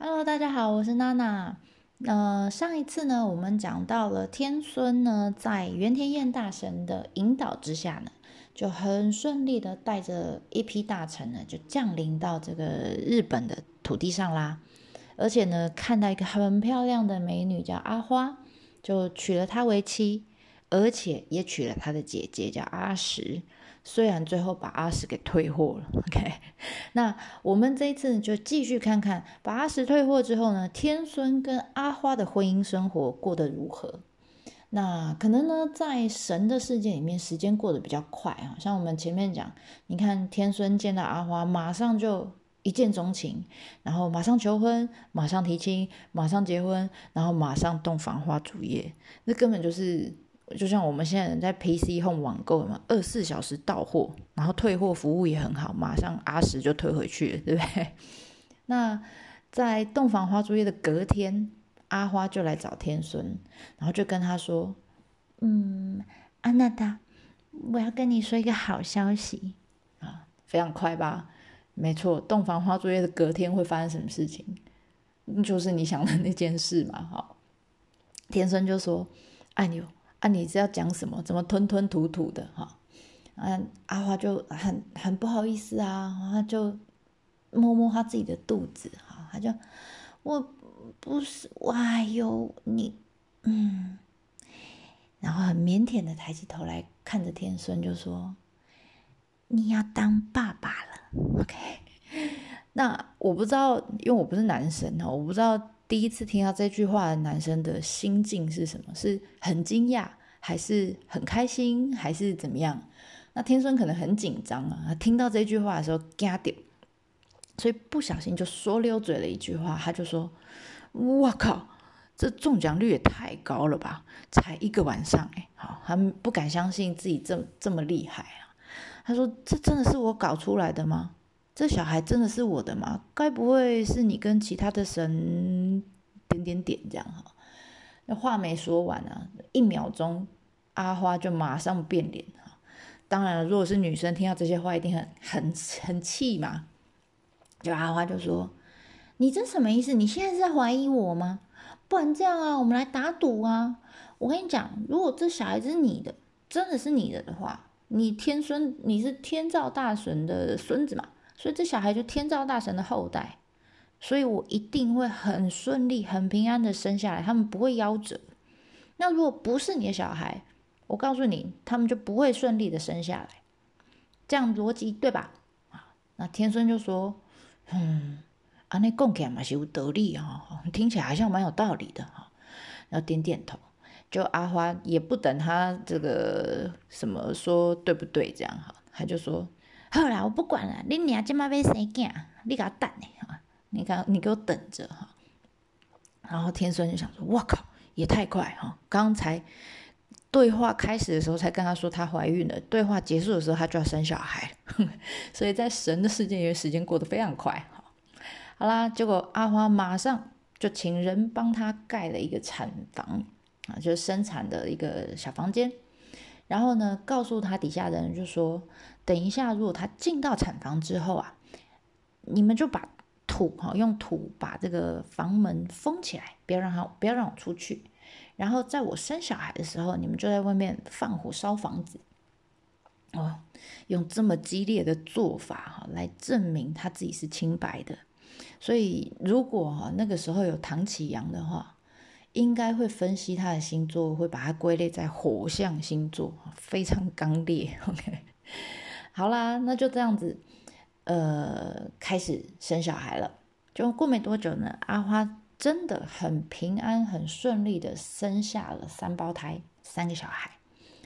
Hello，大家好，我是娜娜。呃，上一次呢，我们讲到了天孙呢，在原田彦大神的引导之下呢，就很顺利的带着一批大臣呢，就降临到这个日本的土地上啦。而且呢，看到一个很漂亮的美女叫阿花，就娶了她为妻，而且也娶了她的姐姐叫阿石。虽然最后把阿石给退货了，OK，那我们这一次就继续看看，把阿石退货之后呢，天孙跟阿花的婚姻生活过得如何？那可能呢，在神的世界里面，时间过得比较快啊，像我们前面讲，你看天孙见到阿花，马上就一见钟情，然后马上求婚，马上提亲，马上结婚，然后马上洞房花烛夜，那根本就是。就像我们现在人在 PC Home 网购嘛，二十四小时到货，然后退货服务也很好，马上阿十就退回去了，对不对？那在洞房花烛夜的隔天，阿花就来找天孙，然后就跟他说：“嗯，安娜达，我要跟你说一个好消息啊，非常快吧？没错，洞房花烛夜的隔天会发生什么事情？就是你想的那件事嘛。好，天孙就说：‘哎呦。’啊，你是要讲什么？怎么吞吞吐吐的哈？嗯，阿花就很很不好意思啊，他就摸摸他自己的肚子哈，他就我不是，哎呦你嗯，然后很腼腆的抬起头来看着天孙，就说你要当爸爸了，OK？那我不知道，因为我不是男神哦，我不知道。第一次听到这句话的男生的心境是什么？是很惊讶，还是很开心，还是怎么样？那天生可能很紧张啊，听到这句话的时候惊掉，所以不小心就说溜嘴了一句话，他就说：“我靠，这中奖率也太高了吧！才一个晚上，哎，好，他不敢相信自己这这么厉害啊！他说：这真的是我搞出来的吗？”这小孩真的是我的吗？该不会是你跟其他的神点点点这样哈？那话没说完啊，一秒钟阿花就马上变脸哈。当然了，如果是女生听到这些话，一定很很很气嘛。就阿花就说：“你这什么意思？你现在是在怀疑我吗？不然这样啊，我们来打赌啊！我跟你讲，如果这小孩子是你的，真的是你的的话，你天孙，你是天照大神的孙子嘛？”所以这小孩就天照大神的后代，所以我一定会很顺利、很平安的生下来，他们不会夭折。那如果不是你的小孩，我告诉你，他们就不会顺利的生下来。这样逻辑对吧？啊，那天孙就说：“嗯，啊，那供给嘛是有道理哈，听起来好像蛮有道理的哈。”然后点点头，就阿花也不等他这个什么说对不对，这样哈，他就说。好啦，我不管了，你娘今嘛要生囝，你给他等呢哈，你看你给我等着哈。然后天孙就想说，我靠，也太快哈！刚才对话开始的时候才跟他说她怀孕了，对话结束的时候她就要生小孩，所以在神的世界，因为时间过得非常快哈。好啦，结果阿花马上就请人帮她盖了一个产房啊，就是生产的一个小房间。然后呢，告诉他底下的人就说：“等一下，如果他进到产房之后啊，你们就把土哈用土把这个房门封起来，不要让他不要让我出去。然后在我生小孩的时候，你们就在外面放火烧房子。哦，用这么激烈的做法哈来证明他自己是清白的。所以如果哈那个时候有唐启阳的话。”应该会分析他的星座，会把它归类在火象星座，非常刚烈。OK，好啦，那就这样子，呃，开始生小孩了。就过没多久呢，阿花真的很平安、很顺利的生下了三胞胎，三个小孩。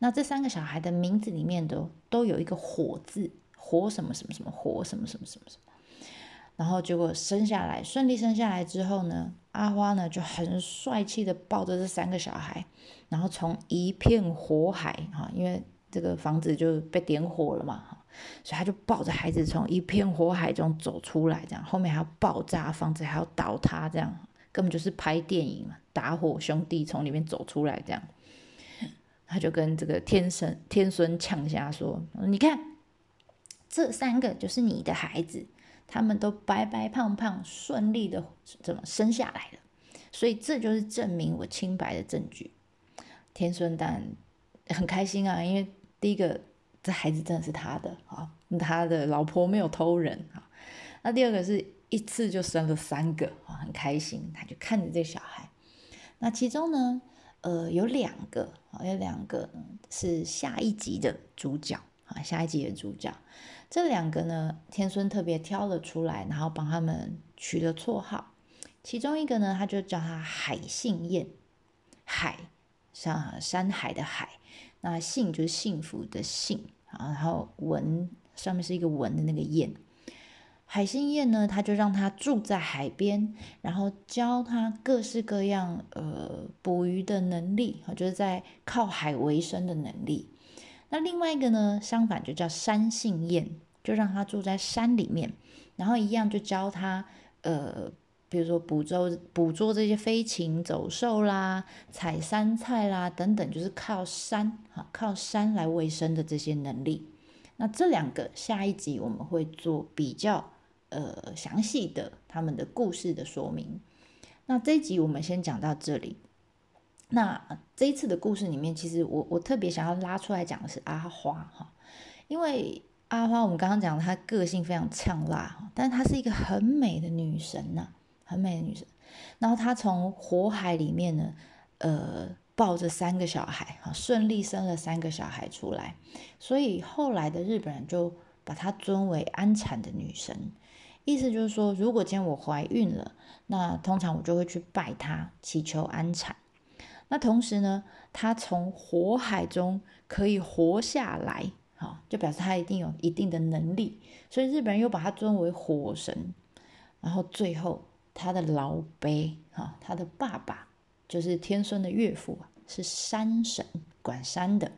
那这三个小孩的名字里面都都有一个火字，火什么什么什么，火什么什么什么什么。然后结果生下来顺利生下来之后呢，阿花呢就很帅气的抱着这三个小孩，然后从一片火海哈，因为这个房子就被点火了嘛哈，所以他就抱着孩子从一片火海中走出来，这样后面还要爆炸，房子还要倒塌，这样根本就是拍电影嘛，打火兄弟从里面走出来这样，他就跟这个天神天孙呛下说：“你看，这三个就是你的孩子。”他们都白白胖胖，顺利的怎么生下来了。所以这就是证明我清白的证据。天孙当然很开心啊，因为第一个这孩子真的是他的啊，他的老婆没有偷人啊。那第二个是一次就生了三个啊，很开心，他就看着这小孩。那其中呢，呃，有两个啊，有两个是下一集的主角啊，下一集的主角。这两个呢，天孙特别挑了出来，然后帮他们取了绰号。其中一个呢，他就叫他海信燕，海像山海的海，那幸就是幸福的幸啊，然后文上面是一个文的那个燕。海信燕呢，他就让他住在海边，然后教他各式各样呃捕鱼的能力，就是在靠海为生的能力。那另外一个呢，相反就叫山信燕，就让他住在山里面，然后一样就教他呃。比如说捕捉捕捉这些飞禽走兽啦，采山菜啦等等，就是靠山哈，靠山来为生的这些能力。那这两个下一集我们会做比较呃详细的他们的故事的说明。那这一集我们先讲到这里。那这一次的故事里面，其实我我特别想要拉出来讲的是阿花哈，因为阿花我们刚刚讲她个性非常呛辣，但是她是一个很美的女神呐。很美的女生，然后她从火海里面呢，呃，抱着三个小孩，哈，顺利生了三个小孩出来，所以后来的日本人就把她尊为安产的女神，意思就是说，如果今天我怀孕了，那通常我就会去拜她，祈求安产。那同时呢，她从火海中可以活下来，哈，就表示她一定有一定的能力，所以日本人又把她尊为火神，然后最后。他的老辈啊，他的爸爸就是天孙的岳父啊，是山神管山的，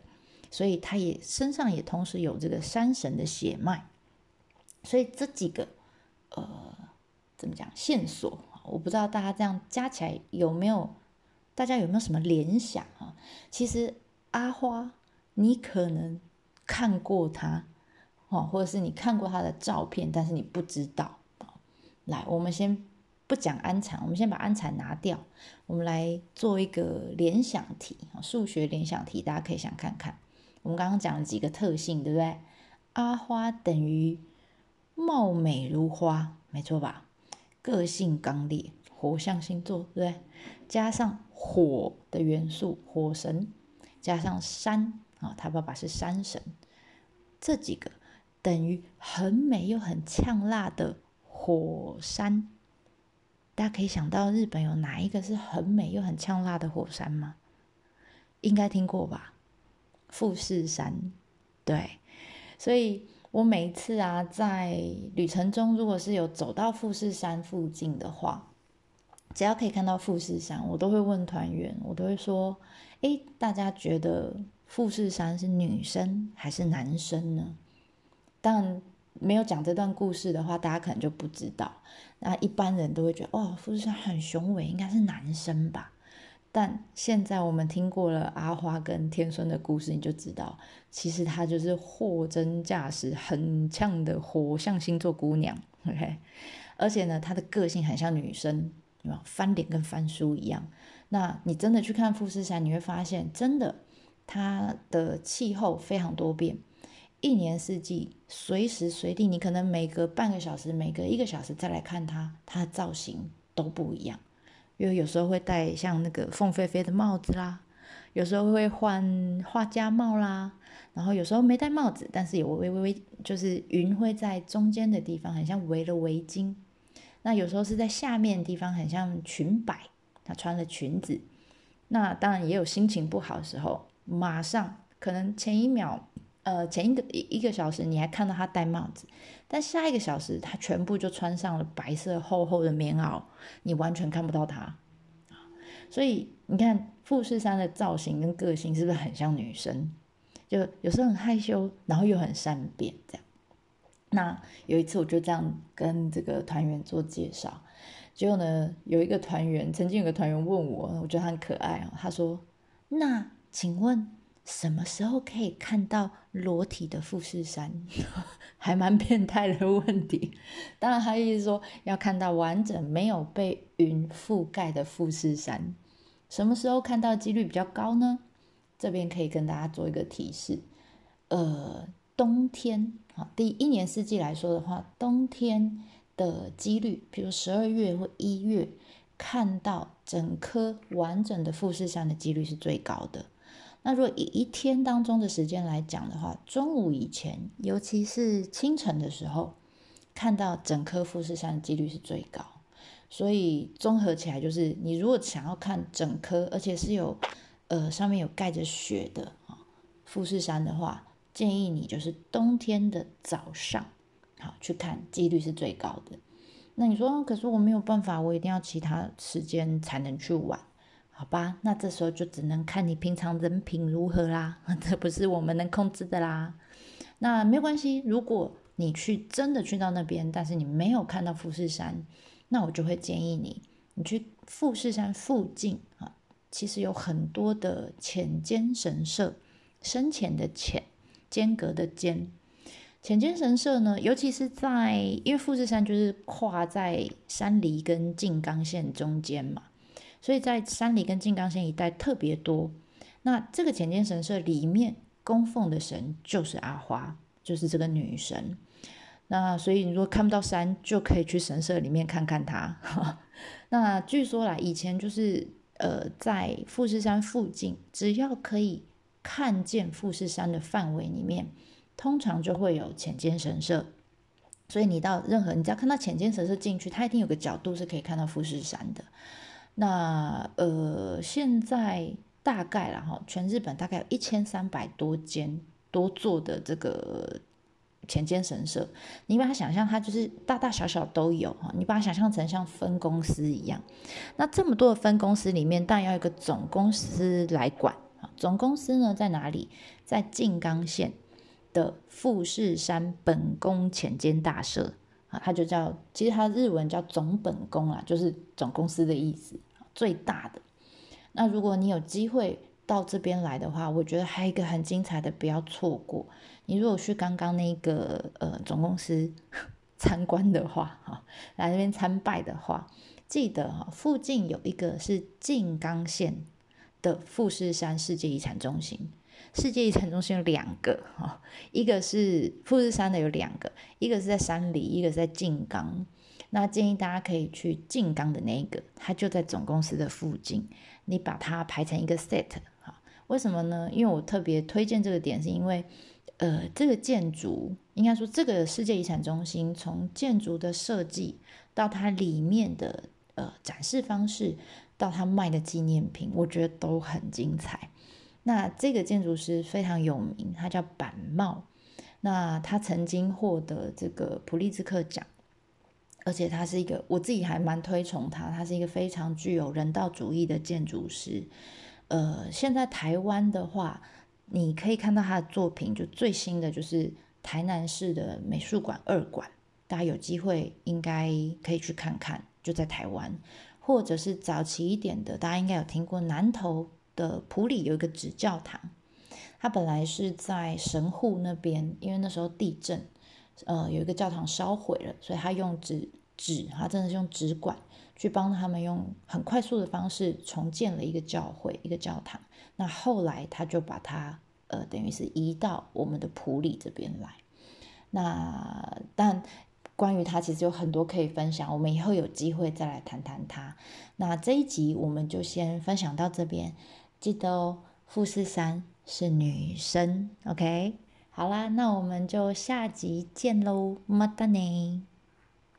所以他也身上也同时有这个山神的血脉，所以这几个呃怎么讲线索，我不知道大家这样加起来有没有，大家有没有什么联想啊？其实阿花，你可能看过他哦，或者是你看过他的照片，但是你不知道来，我们先。不讲安产，我们先把安产拿掉。我们来做一个联想题数学联想题，大家可以想看看。我们刚刚讲了几个特性，对不对？阿花等于貌美如花，没错吧？个性刚烈，火象星座，对不对？加上火的元素，火神，加上山啊，他爸爸是山神，这几个等于很美又很呛辣的火山。大家可以想到日本有哪一个是很美又很呛辣的火山吗？应该听过吧？富士山，对。所以我每一次啊，在旅程中，如果是有走到富士山附近的话，只要可以看到富士山，我都会问团员，我都会说：“诶，大家觉得富士山是女生还是男生呢？”但没有讲这段故事的话，大家可能就不知道。那一般人都会觉得，哦，富士山很雄伟，应该是男生吧？但现在我们听过了阿花跟天孙的故事，你就知道，其实她就是货真价实、很呛的火象星座姑娘。OK，而且呢，她的个性很像女生，翻脸跟翻书一样。那你真的去看富士山，你会发现，真的它的气候非常多变。一年四季，随时随地，你可能每隔半个小时、每隔一个小时再来看它，它的造型都不一样。因为有时候会戴像那个凤飞飞的帽子啦，有时候会换画家帽啦，然后有时候没戴帽子，但是有微微微，就是云会在中间的地方，很像围了围巾。那有时候是在下面的地方，很像裙摆，她穿了裙子。那当然也有心情不好的时候，马上可能前一秒。呃，前一个一一个小时你还看到他戴帽子，但下一个小时他全部就穿上了白色厚厚的棉袄，你完全看不到他所以你看富士山的造型跟个性是不是很像女生？就有时候很害羞，然后又很善变这样。那有一次我就这样跟这个团员做介绍，结果呢，有一个团员曾经有个团员问我，我觉得他很可爱哦，他说：“那请问？”什么时候可以看到裸体的富士山？还蛮变态的问题。当然，他意思说要看到完整没有被云覆盖的富士山。什么时候看到几率比较高呢？这边可以跟大家做一个提示。呃，冬天啊，第一年四季来说的话，冬天的几率，比如十二月或一月，看到整颗完整的富士山的几率是最高的。那如果以一天当中的时间来讲的话，中午以前，尤其是清晨的时候，看到整颗富士山的几率是最高。所以综合起来，就是你如果想要看整颗，而且是有呃上面有盖着雪的啊富士山的话，建议你就是冬天的早上好去看，几率是最高的。那你说，可是我没有办法，我一定要其他时间才能去玩。好吧，那这时候就只能看你平常人品如何啦，这不是我们能控制的啦。那没有关系，如果你去真的去到那边，但是你没有看到富士山，那我就会建议你，你去富士山附近啊，其实有很多的浅间神社，深浅的浅，间隔的间，浅间神社呢，尤其是在因为富士山就是跨在山梨跟静冈县中间嘛。所以在山里跟静冈县一带特别多。那这个浅间神社里面供奉的神就是阿花，就是这个女神。那所以你如果看不到山，就可以去神社里面看看她。那据说啦，以前就是呃在富士山附近，只要可以看见富士山的范围里面，通常就会有浅间神社。所以你到任何，你只要看到浅间神社进去，它一定有个角度是可以看到富士山的。那呃，现在大概了哈，全日本大概有一千三百多间多座的这个浅间神社，你把它想象，它就是大大小小都有哈，你把它想象成像分公司一样。那这么多的分公司里面，当然要一个总公司来管啊。总公司呢在哪里？在静冈县的富士山本宫浅间大社啊，它就叫，其实它日文叫总本宫啊，就是总公司的意思。最大的那，如果你有机会到这边来的话，我觉得还有一个很精彩的，不要错过。你如果去刚刚那个呃总公司 参观的话，哈，来这边参拜的话，记得哈，附近有一个是静冈县的富士山世界遗产中心。世界遗产中心有两个哈，一个是富士山的有两个，一个是在山里，一个是在静冈。那建议大家可以去静冈的那一个，它就在总公司的附近。你把它排成一个 set 哈，为什么呢？因为我特别推荐这个点，是因为呃，这个建筑应该说这个世界遗产中心，从建筑的设计到它里面的呃展示方式，到它卖的纪念品，我觉得都很精彩。那这个建筑师非常有名，他叫板茂。那他曾经获得这个普利兹克奖。而且他是一个，我自己还蛮推崇他，他是一个非常具有人道主义的建筑师。呃，现在台湾的话，你可以看到他的作品，就最新的就是台南市的美术馆二馆，大家有机会应该可以去看看，就在台湾，或者是早期一点的，大家应该有听过南投的普里有一个纸教堂，它本来是在神户那边，因为那时候地震。呃，有一个教堂烧毁了，所以他用纸纸，他真的是用纸管去帮他们用很快速的方式重建了一个教会，一个教堂。那后来他就把它呃，等于是移到我们的普里这边来。那但关于他其实有很多可以分享，我们以后有机会再来谈谈他。那这一集我们就先分享到这边，记得哦，富士山是女生，OK。好啦，那我们就下集见喽，么哒呢。